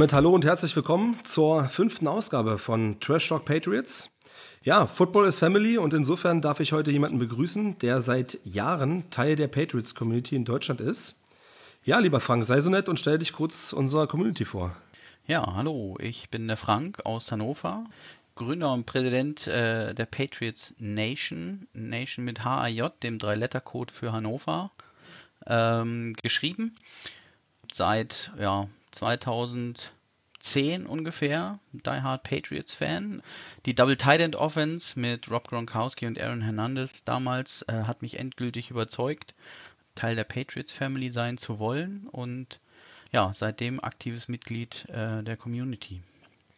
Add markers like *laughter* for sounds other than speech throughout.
Damit hallo und herzlich willkommen zur fünften Ausgabe von Trash Talk Patriots. Ja, Football is Family und insofern darf ich heute jemanden begrüßen, der seit Jahren Teil der Patriots Community in Deutschland ist. Ja, lieber Frank, sei so nett und stell dich kurz unserer Community vor. Ja, hallo, ich bin der Frank aus Hannover, Gründer und Präsident äh, der Patriots Nation, Nation mit HAJ, dem Drei-Letter-Code für Hannover, ähm, geschrieben. Seit ja, 2010 ungefähr, Die Hard Patriots Fan. Die Double Tight End Offense mit Rob Gronkowski und Aaron Hernandez damals äh, hat mich endgültig überzeugt, Teil der Patriots Family sein zu wollen und ja, seitdem aktives Mitglied äh, der Community.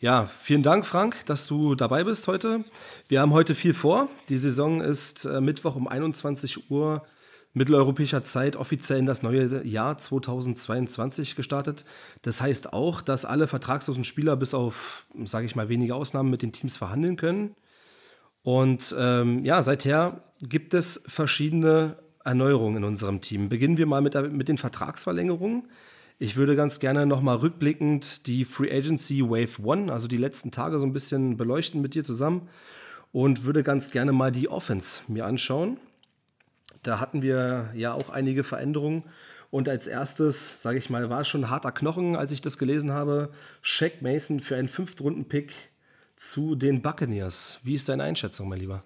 Ja, vielen Dank, Frank, dass du dabei bist heute. Wir haben heute viel vor. Die Saison ist äh, Mittwoch um 21 Uhr mitteleuropäischer Zeit offiziell in das neue Jahr 2022 gestartet. Das heißt auch, dass alle vertragslosen Spieler bis auf, sage ich mal, wenige Ausnahmen mit den Teams verhandeln können. Und ähm, ja, seither gibt es verschiedene Erneuerungen in unserem Team. Beginnen wir mal mit, der, mit den Vertragsverlängerungen. Ich würde ganz gerne nochmal rückblickend die Free Agency Wave One, also die letzten Tage so ein bisschen beleuchten mit dir zusammen und würde ganz gerne mal die Offense mir anschauen. Da hatten wir ja auch einige Veränderungen. Und als erstes, sage ich mal, war schon harter Knochen, als ich das gelesen habe. Shaq Mason für einen Fünftrunden-Pick zu den Buccaneers. Wie ist deine Einschätzung, mein Lieber?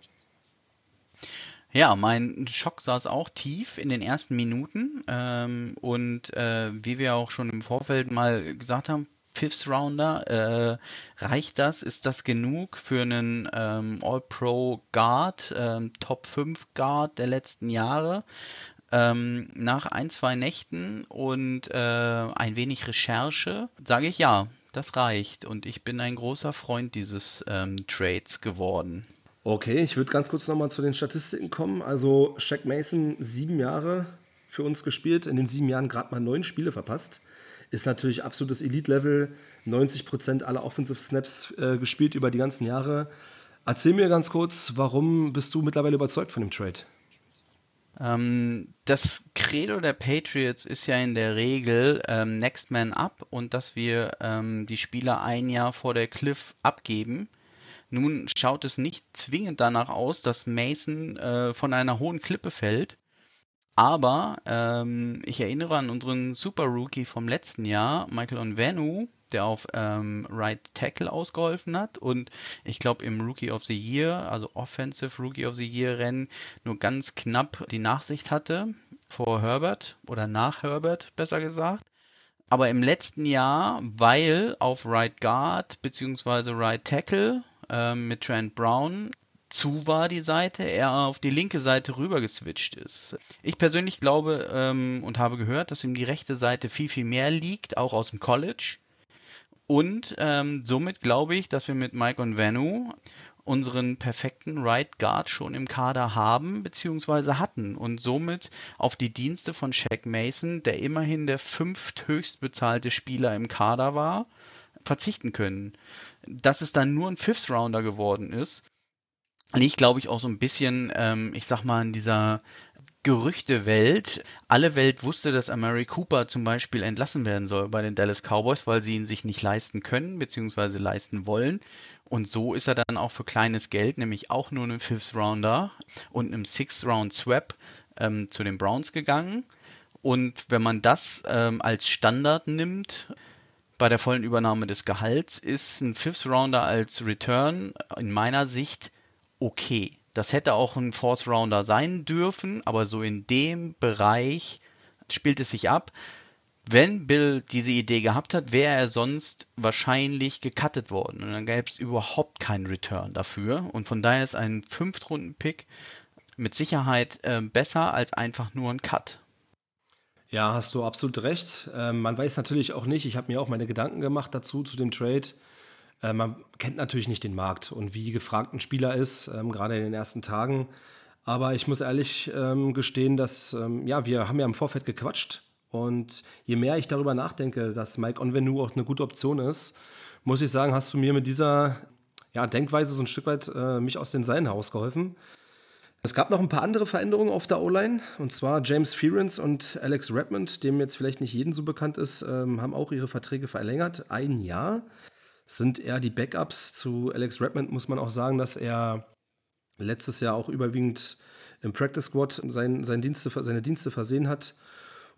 Ja, mein Schock saß auch tief in den ersten Minuten. Ähm, und äh, wie wir auch schon im Vorfeld mal gesagt haben, Fifth Rounder. Äh, reicht das? Ist das genug für einen ähm, All-Pro Guard, ähm, Top 5 Guard der letzten Jahre? Ähm, nach ein, zwei Nächten und äh, ein wenig Recherche sage ich ja, das reicht. Und ich bin ein großer Freund dieses ähm, Trades geworden. Okay, ich würde ganz kurz nochmal zu den Statistiken kommen. Also Shaq Mason, sieben Jahre für uns gespielt, in den sieben Jahren gerade mal neun Spiele verpasst ist natürlich absolutes Elite-Level. 90% aller Offensive Snaps äh, gespielt über die ganzen Jahre. Erzähl mir ganz kurz, warum bist du mittlerweile überzeugt von dem Trade? Ähm, das Credo der Patriots ist ja in der Regel ähm, Next Man Up und dass wir ähm, die Spieler ein Jahr vor der Cliff abgeben. Nun schaut es nicht zwingend danach aus, dass Mason äh, von einer hohen Klippe fällt. Aber ähm, ich erinnere an unseren Super Rookie vom letzten Jahr, Michael Onvenu, der auf ähm, Right Tackle ausgeholfen hat und ich glaube im Rookie of the Year, also Offensive Rookie of the Year Rennen, nur ganz knapp die Nachsicht hatte vor Herbert oder nach Herbert, besser gesagt. Aber im letzten Jahr, weil auf Right Guard bzw. Right Tackle ähm, mit Trent Brown zu war die Seite, er auf die linke Seite rüber geswitcht ist. Ich persönlich glaube ähm, und habe gehört, dass ihm die rechte Seite viel, viel mehr liegt, auch aus dem College. Und ähm, somit glaube ich, dass wir mit Mike und Vanu unseren perfekten Right Guard schon im Kader haben bzw. hatten und somit auf die Dienste von Shaq Mason, der immerhin der fünfthöchst bezahlte Spieler im Kader war, verzichten können. Dass es dann nur ein Fifth Rounder geworden ist, liegt, glaube ich, auch so ein bisschen, ähm, ich sag mal, in dieser Gerüchtewelt. Alle Welt wusste, dass Amari Cooper zum Beispiel entlassen werden soll bei den Dallas Cowboys, weil sie ihn sich nicht leisten können bzw. leisten wollen. Und so ist er dann auch für kleines Geld, nämlich auch nur einem Fifth Rounder und einem Sixth Round Swap ähm, zu den Browns gegangen. Und wenn man das ähm, als Standard nimmt, bei der vollen Übernahme des Gehalts, ist ein Fifth Rounder als Return in meiner Sicht okay. Das hätte auch ein Force Rounder sein dürfen, aber so in dem Bereich spielt es sich ab. Wenn Bill diese Idee gehabt hat, wäre er sonst wahrscheinlich gecuttet worden. Und dann gäbe es überhaupt keinen Return dafür. Und von daher ist ein Fünftrunden-Pick mit Sicherheit äh, besser als einfach nur ein Cut. Ja, hast du absolut recht. Ähm, man weiß natürlich auch nicht, ich habe mir auch meine Gedanken gemacht dazu, zu dem Trade. Äh, man kennt natürlich nicht den Markt und wie gefragt ein Spieler ist, ähm, gerade in den ersten Tagen. Aber ich muss ehrlich ähm, gestehen, dass, ähm, ja, wir haben ja im Vorfeld gequatscht. Und je mehr ich darüber nachdenke, dass Mike Onvenu auch eine gute Option ist, muss ich sagen, hast du mir mit dieser ja, Denkweise so ein Stück weit äh, mich aus den Seilen herausgeholfen. Es gab noch ein paar andere Veränderungen auf der O-Line. Und zwar James Fearens und Alex Redmond, dem jetzt vielleicht nicht jedem so bekannt ist, ähm, haben auch ihre Verträge verlängert. Ein Jahr sind eher die Backups. Zu Alex Redmond muss man auch sagen, dass er letztes Jahr auch überwiegend im Practice Squad sein, sein Dienste, seine Dienste versehen hat.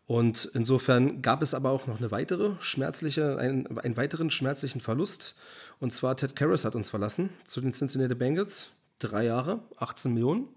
Und insofern gab es aber auch noch eine weitere schmerzliche, einen, einen weiteren schmerzlichen Verlust. Und zwar Ted Karras hat uns verlassen zu den Cincinnati Bengals. Drei Jahre, 18 Millionen.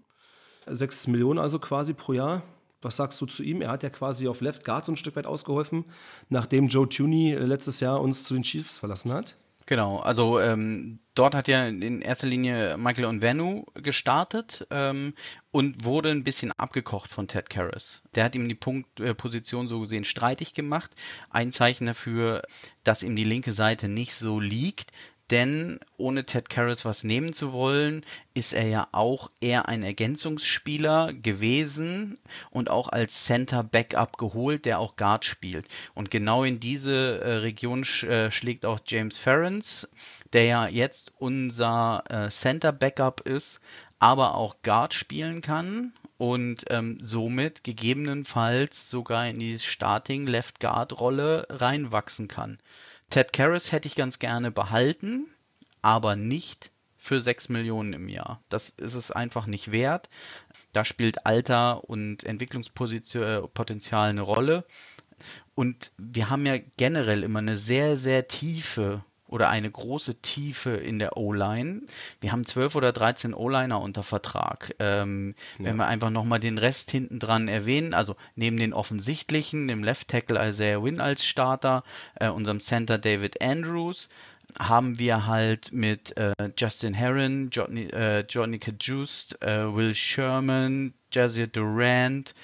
6 Millionen also quasi pro Jahr. Was sagst du zu ihm? Er hat ja quasi auf Left Guard so ein Stück weit ausgeholfen, nachdem Joe Tooney letztes Jahr uns zu den Chiefs verlassen hat. Genau, also ähm, dort hat ja in erster Linie Michael Onvenu gestartet ähm, und wurde ein bisschen abgekocht von Ted Karras. Der hat ihm die Punktposition äh, so gesehen streitig gemacht. Ein Zeichen dafür, dass ihm die linke Seite nicht so liegt denn ohne Ted Karras was nehmen zu wollen, ist er ja auch eher ein Ergänzungsspieler gewesen und auch als Center Backup geholt, der auch Guard spielt. Und genau in diese äh, Region sch äh, schlägt auch James Ferrens, der ja jetzt unser äh, Center Backup ist, aber auch Guard spielen kann und ähm, somit gegebenenfalls sogar in die Starting Left Guard Rolle reinwachsen kann. Ted Karras hätte ich ganz gerne behalten, aber nicht für 6 Millionen im Jahr. Das ist es einfach nicht wert. Da spielt Alter und Entwicklungspotenzial eine Rolle. Und wir haben ja generell immer eine sehr, sehr tiefe oder eine große Tiefe in der O-Line. Wir haben 12 oder 13 O-Liner unter Vertrag. Ähm, ja. Wenn wir einfach nochmal den Rest hinten dran erwähnen, also neben den offensichtlichen, dem Left Tackle Isaiah Wynn als Starter, äh, unserem Center David Andrews, haben wir halt mit äh, Justin Herron, Johnny, äh, Johnny Kajust, äh, Will Sherman, Jazir Durant,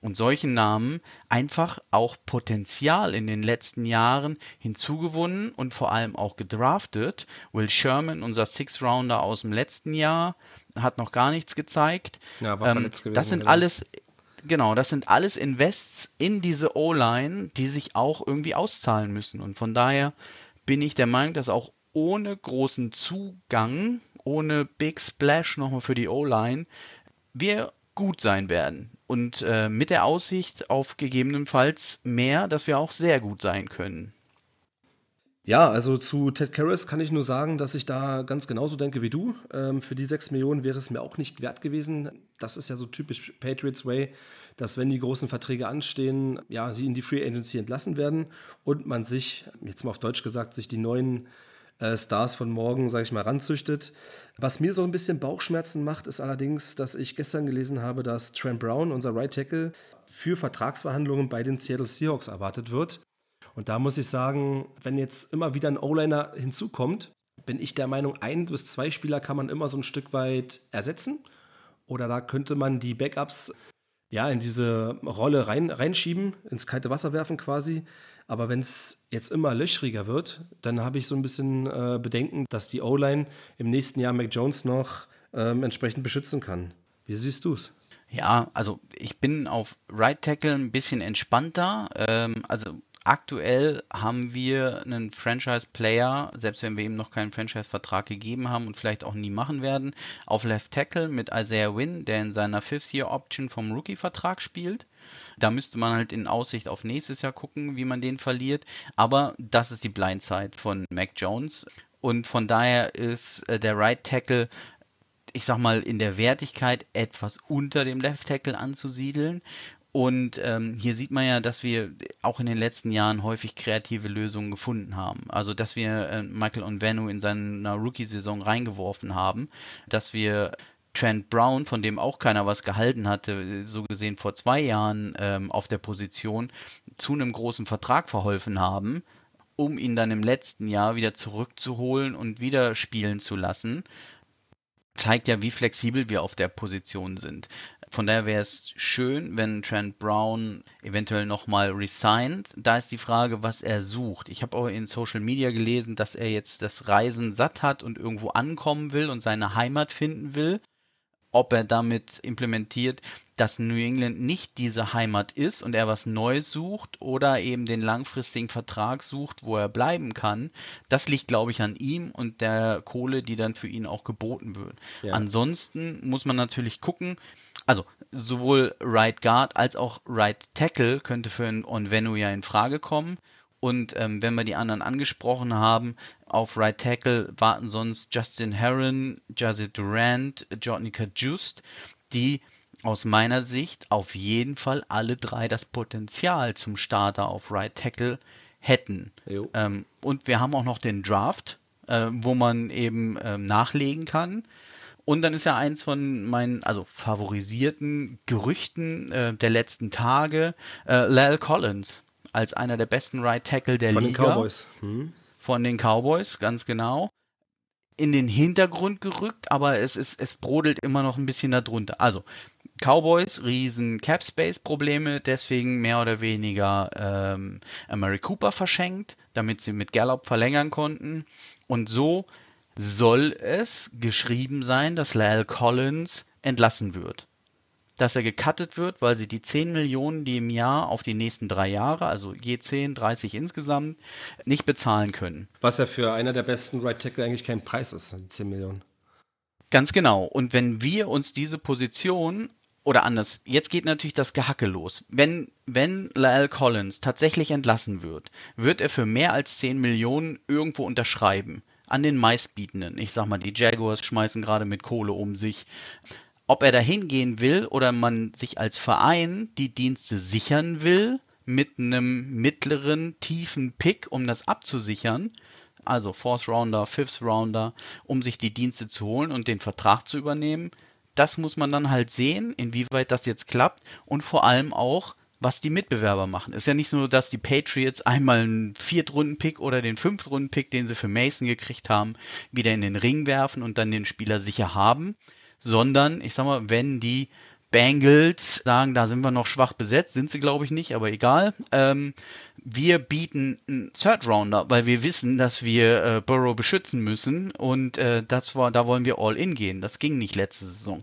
und solchen Namen einfach auch Potenzial in den letzten Jahren hinzugewonnen und vor allem auch gedraftet. Will Sherman, unser Six-Rounder aus dem letzten Jahr, hat noch gar nichts gezeigt. Ja, war ähm, gewesen. Das sind genau. alles, genau, das sind alles Invests in diese O-Line, die sich auch irgendwie auszahlen müssen. Und von daher bin ich der Meinung, dass auch ohne großen Zugang, ohne Big Splash nochmal für die O-Line, wir gut sein werden. Und äh, mit der Aussicht auf gegebenenfalls mehr, dass wir auch sehr gut sein können. Ja, also zu Ted Karras kann ich nur sagen, dass ich da ganz genauso denke wie du. Ähm, für die 6 Millionen wäre es mir auch nicht wert gewesen. Das ist ja so typisch Patriots Way, dass wenn die großen Verträge anstehen, ja, sie in die Free Agency entlassen werden und man sich, jetzt mal auf Deutsch gesagt, sich die neuen äh, Stars von morgen, sage ich mal, ranzüchtet. Was mir so ein bisschen Bauchschmerzen macht, ist allerdings, dass ich gestern gelesen habe, dass Trent Brown, unser Right Tackle, für Vertragsverhandlungen bei den Seattle Seahawks erwartet wird. Und da muss ich sagen, wenn jetzt immer wieder ein O-Liner hinzukommt, bin ich der Meinung, ein bis zwei Spieler kann man immer so ein Stück weit ersetzen. Oder da könnte man die Backups ja in diese Rolle rein, reinschieben, ins kalte Wasser werfen quasi. Aber wenn es jetzt immer löchriger wird, dann habe ich so ein bisschen äh, Bedenken, dass die O-Line im nächsten Jahr Mac Jones noch ähm, entsprechend beschützen kann. Wie siehst du es? Ja, also ich bin auf Right Tackle ein bisschen entspannter. Ähm, also aktuell haben wir einen Franchise-Player, selbst wenn wir ihm noch keinen Franchise-Vertrag gegeben haben und vielleicht auch nie machen werden, auf Left Tackle mit Isaiah Wynn, der in seiner Fifth-Year-Option vom Rookie-Vertrag spielt. Da müsste man halt in Aussicht auf nächstes Jahr gucken, wie man den verliert. Aber das ist die Blindside von Mac Jones. Und von daher ist äh, der Right Tackle, ich sag mal, in der Wertigkeit etwas unter dem Left Tackle anzusiedeln. Und ähm, hier sieht man ja, dass wir auch in den letzten Jahren häufig kreative Lösungen gefunden haben. Also, dass wir äh, Michael Onvenu in seiner Rookie-Saison reingeworfen haben, dass wir Trent Brown, von dem auch keiner was gehalten hatte, so gesehen vor zwei Jahren ähm, auf der Position, zu einem großen Vertrag verholfen haben, um ihn dann im letzten Jahr wieder zurückzuholen und wieder spielen zu lassen, zeigt ja, wie flexibel wir auf der Position sind. Von daher wäre es schön, wenn Trent Brown eventuell nochmal resigned. Da ist die Frage, was er sucht. Ich habe auch in Social Media gelesen, dass er jetzt das Reisen satt hat und irgendwo ankommen will und seine Heimat finden will ob er damit implementiert, dass New England nicht diese Heimat ist und er was Neues sucht oder eben den langfristigen Vertrag sucht, wo er bleiben kann. Das liegt, glaube ich, an ihm und der Kohle, die dann für ihn auch geboten wird. Ja. Ansonsten muss man natürlich gucken, also sowohl Right Guard als auch Right Tackle könnte für einen Onvenu ja in Frage kommen. Und ähm, wenn wir die anderen angesprochen haben, auf Right Tackle warten sonst Justin Herron, Jazzy Durant, Jotnica Just, die aus meiner Sicht auf jeden Fall alle drei das Potenzial zum Starter auf Right Tackle hätten. Ähm, und wir haben auch noch den Draft, äh, wo man eben ähm, nachlegen kann. Und dann ist ja eins von meinen, also favorisierten Gerüchten äh, der letzten Tage, äh, Lal Collins als einer der besten Right Tackle der Von Liga. Von den Cowboys. Hm. Von den Cowboys, ganz genau. In den Hintergrund gerückt, aber es, ist, es brodelt immer noch ein bisschen darunter. Also, Cowboys, riesen Cap Space Probleme, deswegen mehr oder weniger ähm, Mary Cooper verschenkt, damit sie mit Gallup verlängern konnten. Und so soll es geschrieben sein, dass Lyle Collins entlassen wird dass er gecuttet wird, weil sie die 10 Millionen, die im Jahr auf die nächsten drei Jahre, also je 10, 30 insgesamt, nicht bezahlen können. Was ja für einer der besten Right Tackle eigentlich kein Preis ist, 10 Millionen. Ganz genau. Und wenn wir uns diese Position oder anders, jetzt geht natürlich das Gehacke los. Wenn, wenn Lyle Collins tatsächlich entlassen wird, wird er für mehr als 10 Millionen irgendwo unterschreiben. An den meistbietenden. Ich sag mal, die Jaguars schmeißen gerade mit Kohle um sich ob er dahin gehen will oder man sich als Verein die Dienste sichern will mit einem mittleren, tiefen Pick, um das abzusichern, also Fourth Rounder, Fifth Rounder, um sich die Dienste zu holen und den Vertrag zu übernehmen. Das muss man dann halt sehen, inwieweit das jetzt klappt und vor allem auch, was die Mitbewerber machen. Ist ja nicht so, dass die Patriots einmal einen Viertrunden-Pick oder den Fünftrunden-Pick, den sie für Mason gekriegt haben, wieder in den Ring werfen und dann den Spieler sicher haben, sondern ich sag mal, wenn die Bengals sagen, da sind wir noch schwach besetzt, sind sie glaube ich nicht, aber egal. Ähm, wir bieten einen Third Rounder, weil wir wissen, dass wir äh, Burrow beschützen müssen und äh, das war, da wollen wir all in gehen. Das ging nicht letzte Saison.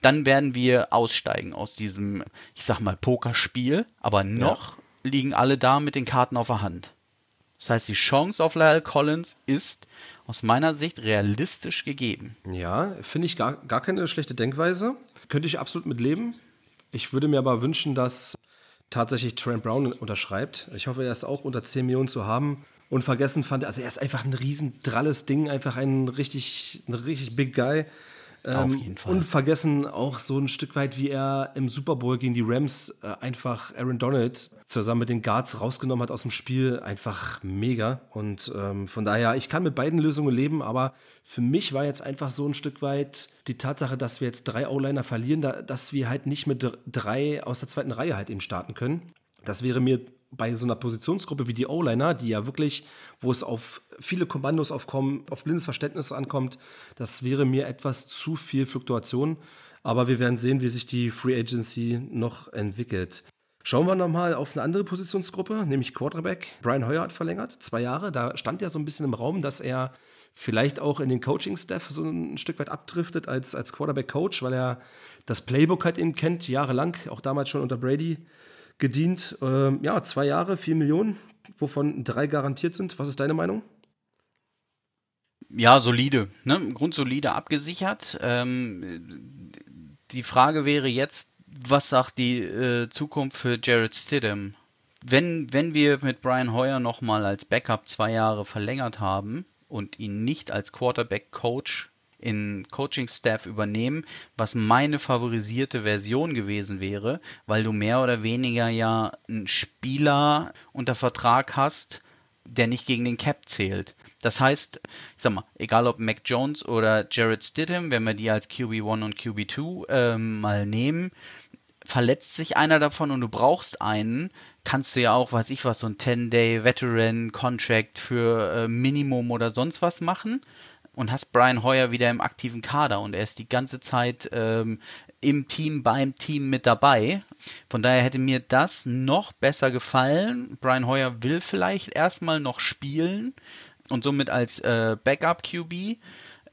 Dann werden wir aussteigen aus diesem, ich sag mal, Pokerspiel, aber noch ja. liegen alle da mit den Karten auf der Hand. Das heißt, die Chance auf Lyle Collins ist aus meiner Sicht realistisch gegeben. Ja, finde ich gar, gar keine schlechte Denkweise. Könnte ich absolut mit leben. Ich würde mir aber wünschen, dass tatsächlich Trent Brown unterschreibt. Ich hoffe, er ist auch unter 10 Millionen zu haben. Und vergessen fand, also er ist einfach ein riesen dralles Ding, einfach ein richtig, ein richtig big guy. Auf ähm, jeden Fall. Und vergessen auch so ein Stück weit, wie er im Super Bowl gegen die Rams äh, einfach Aaron Donald zusammen mit den Guards rausgenommen hat aus dem Spiel. Einfach mega. Und ähm, von daher, ich kann mit beiden Lösungen leben, aber für mich war jetzt einfach so ein Stück weit die Tatsache, dass wir jetzt drei O-Liner verlieren, da, dass wir halt nicht mit drei aus der zweiten Reihe halt eben starten können. Das wäre mir bei so einer Positionsgruppe wie die O-Liner, die ja wirklich, wo es auf viele Kommandos aufkommen, auf blindes Verständnis ankommt, das wäre mir etwas zu viel Fluktuation. Aber wir werden sehen, wie sich die Free Agency noch entwickelt. Schauen wir nochmal auf eine andere Positionsgruppe, nämlich Quarterback. Brian Hoyer hat verlängert, zwei Jahre. Da stand ja so ein bisschen im Raum, dass er vielleicht auch in den Coaching-Staff so ein Stück weit abdriftet als, als Quarterback-Coach, weil er das Playbook halt eben kennt, jahrelang, auch damals schon unter Brady gedient. Ähm, ja, zwei Jahre, vier Millionen, wovon drei garantiert sind. Was ist deine Meinung? Ja, solide, ne? grundsolide abgesichert. Ähm, die Frage wäre jetzt, was sagt die äh, Zukunft für Jared Stidham? Wenn, wenn wir mit Brian Hoyer nochmal als Backup zwei Jahre verlängert haben und ihn nicht als Quarterback-Coach in Coaching-Staff übernehmen, was meine favorisierte Version gewesen wäre, weil du mehr oder weniger ja einen Spieler unter Vertrag hast, der nicht gegen den Cap zählt. Das heißt, ich sag mal, egal ob Mac Jones oder Jared Stidham, wenn wir die als QB1 und QB2 ähm, mal nehmen, verletzt sich einer davon und du brauchst einen, kannst du ja auch, weiß ich was, so ein 10-Day-Veteran-Contract für äh, Minimum oder sonst was machen und hast Brian Hoyer wieder im aktiven Kader und er ist die ganze Zeit ähm, im Team, beim Team mit dabei. Von daher hätte mir das noch besser gefallen. Brian Hoyer will vielleicht erstmal noch spielen und somit als äh, Backup QB.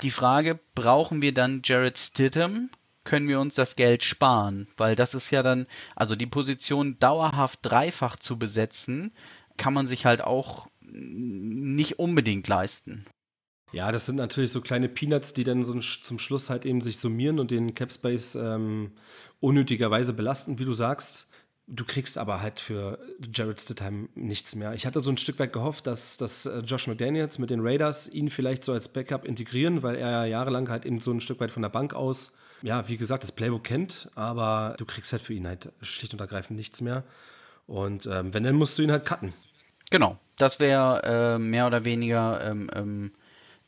Die Frage, brauchen wir dann Jared Stidham können wir uns das Geld sparen, weil das ist ja dann, also die Position dauerhaft dreifach zu besetzen, kann man sich halt auch nicht unbedingt leisten. Ja, das sind natürlich so kleine Peanuts, die dann so zum Schluss halt eben sich summieren und den Capspace ähm, unnötigerweise belasten, wie du sagst. Du kriegst aber halt für Jared Stidham nichts mehr. Ich hatte so ein Stück weit gehofft, dass, dass äh, Josh McDaniels mit den Raiders ihn vielleicht so als Backup integrieren, weil er ja jahrelang halt eben so ein Stück weit von der Bank aus, ja, wie gesagt, das Playbook kennt, aber du kriegst halt für ihn halt schlicht und ergreifend nichts mehr. Und ähm, wenn, dann musst du ihn halt cutten. Genau, das wäre äh, mehr oder weniger ähm, ähm,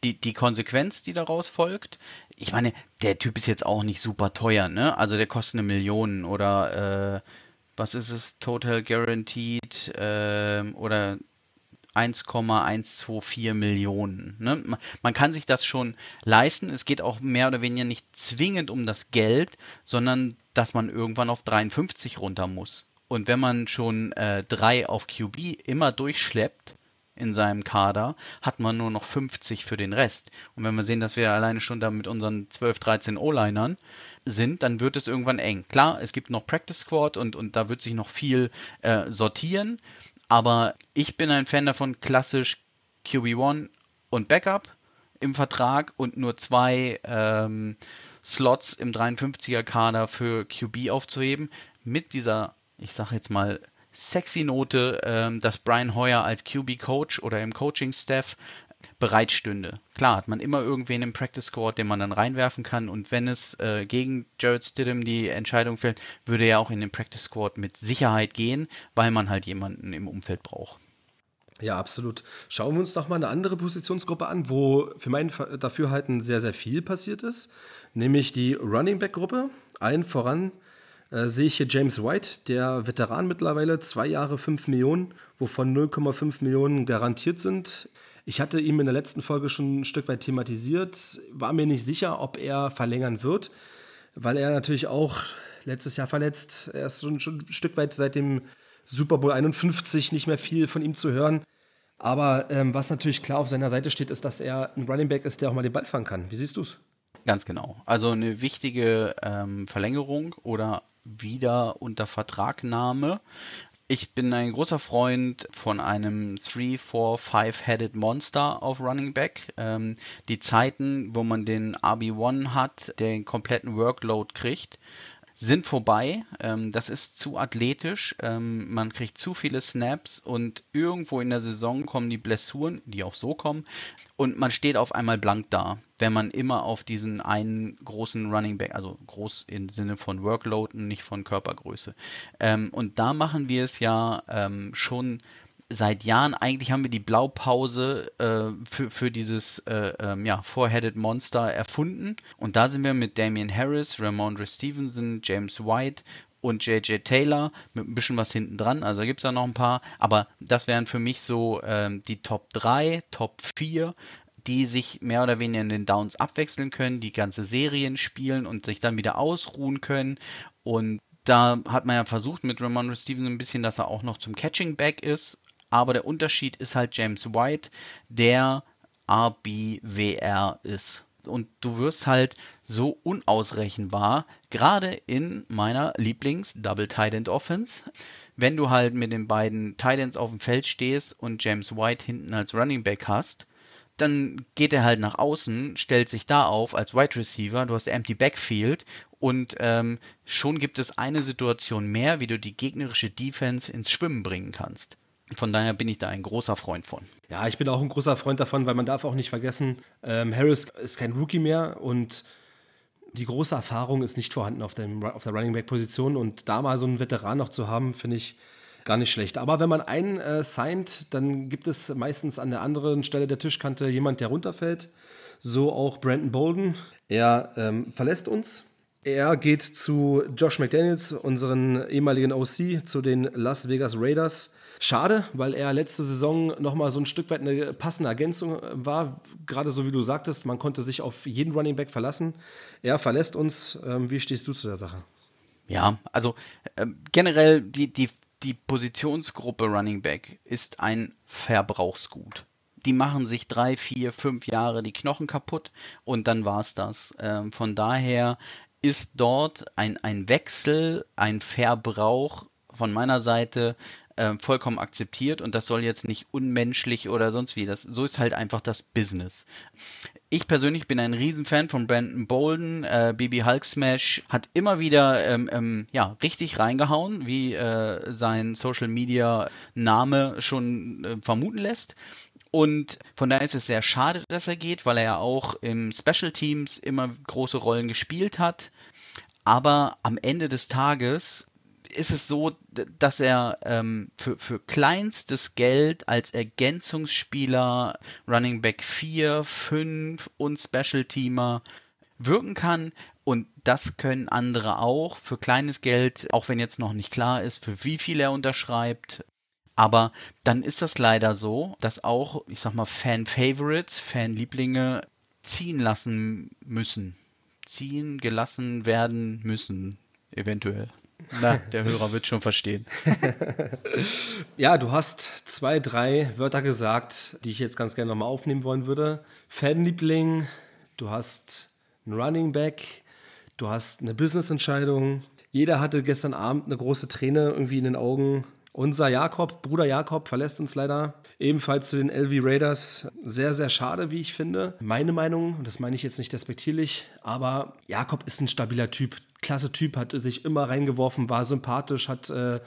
die, die Konsequenz, die daraus folgt. Ich meine, der Typ ist jetzt auch nicht super teuer, ne? Also der kostet eine Million oder äh, was ist es, Total Guaranteed ähm, oder 1,124 Millionen. Ne? Man kann sich das schon leisten. Es geht auch mehr oder weniger nicht zwingend um das Geld, sondern dass man irgendwann auf 53 runter muss. Und wenn man schon äh, drei auf QB immer durchschleppt in seinem Kader, hat man nur noch 50 für den Rest. Und wenn wir sehen, dass wir alleine schon da mit unseren 12, 13 O-Linern sind, dann wird es irgendwann eng. Klar, es gibt noch Practice Squad und, und da wird sich noch viel äh, sortieren, aber ich bin ein Fan davon, klassisch QB1 und Backup im Vertrag und nur zwei ähm, Slots im 53er Kader für QB aufzuheben, mit dieser, ich sag jetzt mal, sexy Note, ähm, dass Brian Hoyer als QB-Coach oder im Coaching-Staff bereitstünde. Klar hat man immer irgendwen im Practice Squad, den man dann reinwerfen kann und wenn es äh, gegen Jared Stidham die Entscheidung fällt, würde er auch in den Practice Squad mit Sicherheit gehen, weil man halt jemanden im Umfeld braucht. Ja, absolut. Schauen wir uns noch mal eine andere Positionsgruppe an, wo für mein Dafürhalten sehr, sehr viel passiert ist, nämlich die Running Back Gruppe. Allen voran äh, sehe ich hier James White, der Veteran mittlerweile, zwei Jahre, fünf Millionen, wovon 0,5 Millionen garantiert sind. Ich hatte ihm in der letzten Folge schon ein Stück weit thematisiert, war mir nicht sicher, ob er verlängern wird, weil er natürlich auch letztes Jahr verletzt. Er ist schon, schon ein Stück weit seit dem Super Bowl 51 nicht mehr viel von ihm zu hören. Aber ähm, was natürlich klar auf seiner Seite steht, ist, dass er ein Running Back ist, der auch mal den Ball fangen kann. Wie siehst du es? Ganz genau. Also eine wichtige ähm, Verlängerung oder wieder unter Vertragnahme. Ich bin ein großer Freund von einem 3, 4, 5-Headed Monster auf Running Back. Ähm, die Zeiten, wo man den RB1 hat, der den kompletten Workload kriegt, sind vorbei. Ähm, das ist zu athletisch. Ähm, man kriegt zu viele Snaps und irgendwo in der Saison kommen die Blessuren, die auch so kommen, und man steht auf einmal blank da, wenn man immer auf diesen einen großen Running Back, also groß im Sinne von Workload und nicht von Körpergröße. Ähm, und da machen wir es ja ähm, schon seit Jahren, eigentlich haben wir die Blaupause äh, für, für dieses äh, ähm, ja, Four-Headed Monster erfunden. Und da sind wir mit Damian Harris, Ramondre Stevenson, James White und JJ Taylor mit ein bisschen was hinten dran. Also gibt es da noch ein paar. Aber das wären für mich so ähm, die Top 3, Top 4 die sich mehr oder weniger in den Downs abwechseln können, die ganze Serien spielen und sich dann wieder ausruhen können. Und da hat man ja versucht mit Ramondre Stevenson ein bisschen, dass er auch noch zum Catching Back ist aber der Unterschied ist halt James White, der RBWR ist. Und du wirst halt so unausrechenbar, gerade in meiner Lieblings-Double Tight End Offense, wenn du halt mit den beiden Tight Ends auf dem Feld stehst und James White hinten als Running Back hast, dann geht er halt nach außen, stellt sich da auf als Wide Receiver, du hast Empty Backfield und ähm, schon gibt es eine Situation mehr, wie du die gegnerische Defense ins Schwimmen bringen kannst. Von daher bin ich da ein großer Freund von. Ja, ich bin auch ein großer Freund davon, weil man darf auch nicht vergessen, ähm, Harris ist kein Rookie mehr und die große Erfahrung ist nicht vorhanden auf, dem, auf der Running Back Position und da mal so einen Veteran noch zu haben, finde ich gar nicht schlecht. Aber wenn man einen äh, signed, dann gibt es meistens an der anderen Stelle der Tischkante jemand, der runterfällt. So auch Brandon Bolden. Er ähm, verlässt uns. Er geht zu Josh McDaniels, unseren ehemaligen OC, zu den Las Vegas Raiders. Schade, weil er letzte Saison nochmal so ein Stück weit eine passende Ergänzung war. Gerade so wie du sagtest, man konnte sich auf jeden Running Back verlassen. Er verlässt uns. Ähm, wie stehst du zu der Sache? Ja, also äh, generell die, die, die Positionsgruppe Running Back ist ein Verbrauchsgut die machen sich drei, vier, fünf Jahre die Knochen kaputt und dann war es das. Ähm, von daher ist dort ein, ein Wechsel, ein Verbrauch von meiner Seite äh, vollkommen akzeptiert und das soll jetzt nicht unmenschlich oder sonst wie. Das, so ist halt einfach das Business. Ich persönlich bin ein Riesenfan von Brandon Bolden. Äh, BB Hulk Smash hat immer wieder ähm, ähm, ja, richtig reingehauen, wie äh, sein Social Media Name schon äh, vermuten lässt. Und von daher ist es sehr schade, dass er geht, weil er ja auch im Special Teams immer große Rollen gespielt hat. Aber am Ende des Tages ist es so, dass er ähm, für, für kleinstes Geld als Ergänzungsspieler Running Back 4, 5 und Special Teamer wirken kann. Und das können andere auch für kleines Geld, auch wenn jetzt noch nicht klar ist, für wie viel er unterschreibt. Aber dann ist das leider so, dass auch, ich sag mal, Fan-Favorites, Fan-Lieblinge ziehen lassen müssen. Ziehen gelassen werden müssen, eventuell. Na, der Hörer wird schon verstehen. *laughs* ja, du hast zwei, drei Wörter gesagt, die ich jetzt ganz gerne nochmal aufnehmen wollen würde. Fanliebling, du hast einen Running Back, du hast eine Business-Entscheidung. Jeder hatte gestern Abend eine große Träne irgendwie in den Augen. Unser Jakob, Bruder Jakob, verlässt uns leider. Ebenfalls zu den LV Raiders. Sehr, sehr schade, wie ich finde. Meine Meinung, und das meine ich jetzt nicht despektierlich, aber Jakob ist ein stabiler Typ klasse Typ, hat sich immer reingeworfen, war sympathisch, hat äh,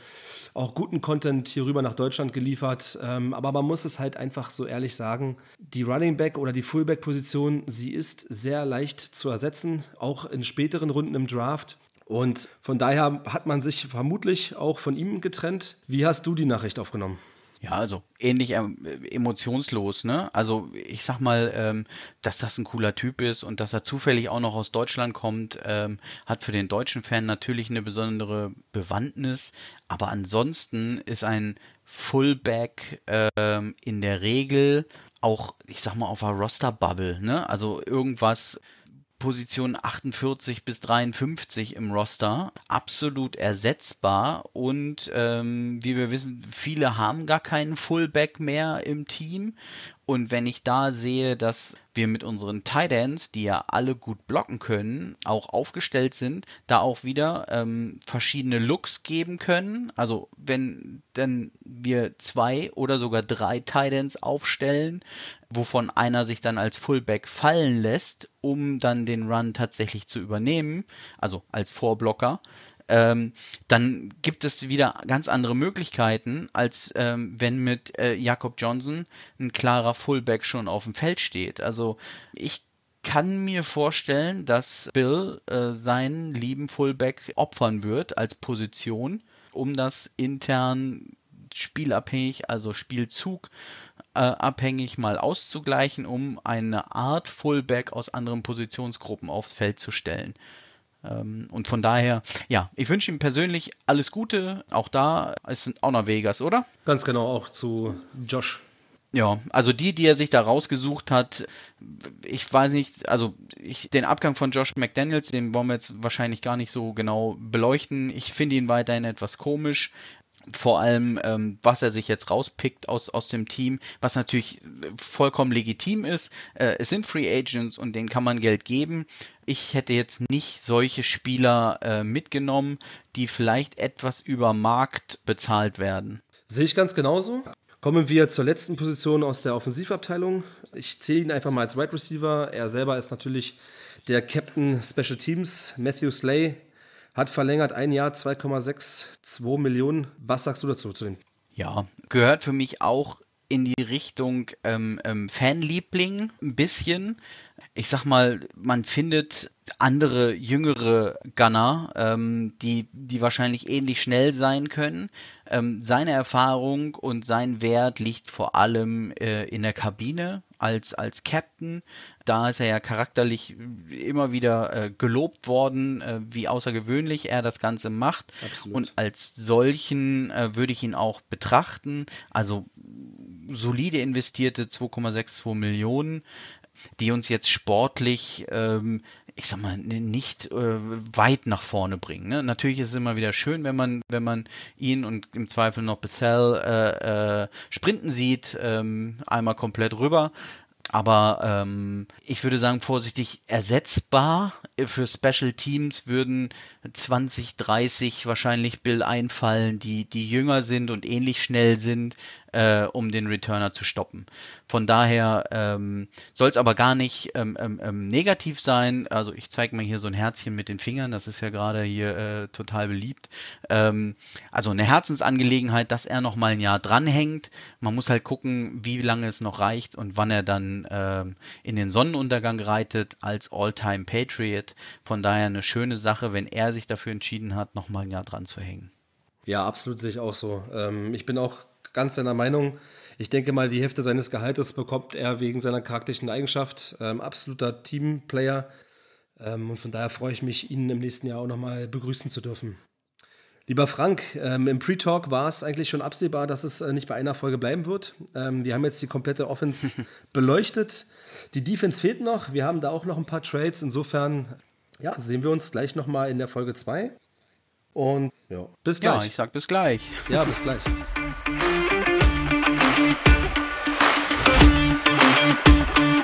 auch guten Content hier rüber nach Deutschland geliefert. Ähm, aber man muss es halt einfach so ehrlich sagen, die Running Back oder die Fullback Position, sie ist sehr leicht zu ersetzen, auch in späteren Runden im Draft. Und von daher hat man sich vermutlich auch von ihm getrennt. Wie hast du die Nachricht aufgenommen? Ja, also ähnlich ähm, emotionslos, ne? Also ich sag mal, ähm, dass das ein cooler Typ ist und dass er zufällig auch noch aus Deutschland kommt, ähm, hat für den deutschen Fan natürlich eine besondere Bewandtnis. Aber ansonsten ist ein Fullback ähm, in der Regel auch, ich sag mal, auf einer Roster-Bubble, ne? Also irgendwas Position 48 bis 53 im Roster. Absolut ersetzbar und ähm, wie wir wissen, viele haben gar keinen Fullback mehr im Team und wenn ich da sehe, dass wir mit unseren Ends, die ja alle gut blocken können, auch aufgestellt sind, da auch wieder ähm, verschiedene Looks geben können. Also wenn dann wir zwei oder sogar drei Ends aufstellen, wovon einer sich dann als Fullback fallen lässt, um dann den Run tatsächlich zu übernehmen, also als Vorblocker, ähm, dann gibt es wieder ganz andere Möglichkeiten, als ähm, wenn mit äh, Jakob Johnson ein klarer Fullback schon auf dem Feld steht. Also ich kann mir vorstellen, dass Bill äh, seinen lieben Fullback opfern wird als Position, um das intern spielabhängig, also Spielzug äh, abhängig mal auszugleichen, um eine Art Fullback aus anderen Positionsgruppen aufs Feld zu stellen. Ähm, und von daher, ja, ich wünsche ihm persönlich alles Gute. Auch da ist auch noch Vegas, oder? Ganz genau, auch zu Josh. Ja, also die, die er sich da rausgesucht hat, ich weiß nicht, also ich, den Abgang von Josh McDaniels, den wollen wir jetzt wahrscheinlich gar nicht so genau beleuchten. Ich finde ihn weiterhin etwas komisch vor allem, ähm, was er sich jetzt rauspickt aus, aus dem Team, was natürlich vollkommen legitim ist. Äh, es sind Free Agents und denen kann man Geld geben. Ich hätte jetzt nicht solche Spieler äh, mitgenommen, die vielleicht etwas über Markt bezahlt werden. Sehe ich ganz genauso. Kommen wir zur letzten Position aus der Offensivabteilung. Ich zähle ihn einfach mal als Wide Receiver. Er selber ist natürlich der Captain Special Teams, Matthew Slay, hat verlängert ein Jahr 2,62 Millionen. Was sagst du dazu zu dem? Ja, gehört für mich auch in die Richtung ähm, ähm, Fanliebling ein bisschen. Ich sag mal, man findet andere jüngere Gunner, ähm, die, die wahrscheinlich ähnlich schnell sein können. Ähm, seine Erfahrung und sein Wert liegt vor allem äh, in der Kabine als, als Captain. Da ist er ja charakterlich immer wieder äh, gelobt worden, äh, wie außergewöhnlich er das Ganze macht. Absolut. Und als solchen äh, würde ich ihn auch betrachten. Also solide investierte 2,62 Millionen die uns jetzt sportlich ähm, ich sag mal, nicht äh, weit nach vorne bringen. Ne? Natürlich ist es immer wieder schön, wenn man, wenn man ihn und im Zweifel noch Bessel äh, äh, sprinten sieht, ähm, einmal komplett rüber. Aber ähm, ich würde sagen, vorsichtig ersetzbar. Für Special Teams würden 20, 30 wahrscheinlich Bill einfallen, die, die jünger sind und ähnlich schnell sind, äh, um den Returner zu stoppen. Von daher ähm, soll es aber gar nicht ähm, ähm, ähm, negativ sein. Also ich zeige mal hier so ein Herzchen mit den Fingern, das ist ja gerade hier äh, total beliebt. Ähm, also eine Herzensangelegenheit, dass er noch mal ein Jahr dranhängt. Man muss halt gucken, wie lange es noch reicht und wann er dann ähm, in den Sonnenuntergang reitet als All-Time Patriot. Von daher eine schöne Sache, wenn er sich dafür entschieden hat, noch mal ein Jahr dran zu hängen. Ja, absolut sehe ich auch so. Ich bin auch ganz deiner Meinung. Ich denke mal, die Hälfte seines Gehaltes bekommt er wegen seiner charakterischen Eigenschaft. Ähm, absoluter Teamplayer. Ähm, und von daher freue ich mich, ihn im nächsten Jahr auch nochmal begrüßen zu dürfen. Lieber Frank, ähm, im Pre-Talk war es eigentlich schon absehbar, dass es äh, nicht bei einer Folge bleiben wird. Ähm, wir haben jetzt die komplette Offense *laughs* beleuchtet. Die Defense fehlt noch. Wir haben da auch noch ein paar Trades. Insofern ja, sehen wir uns gleich nochmal in der Folge 2. Und ja, bis gleich. Ja, ich sag bis gleich. Ja, bis gleich. Thank you.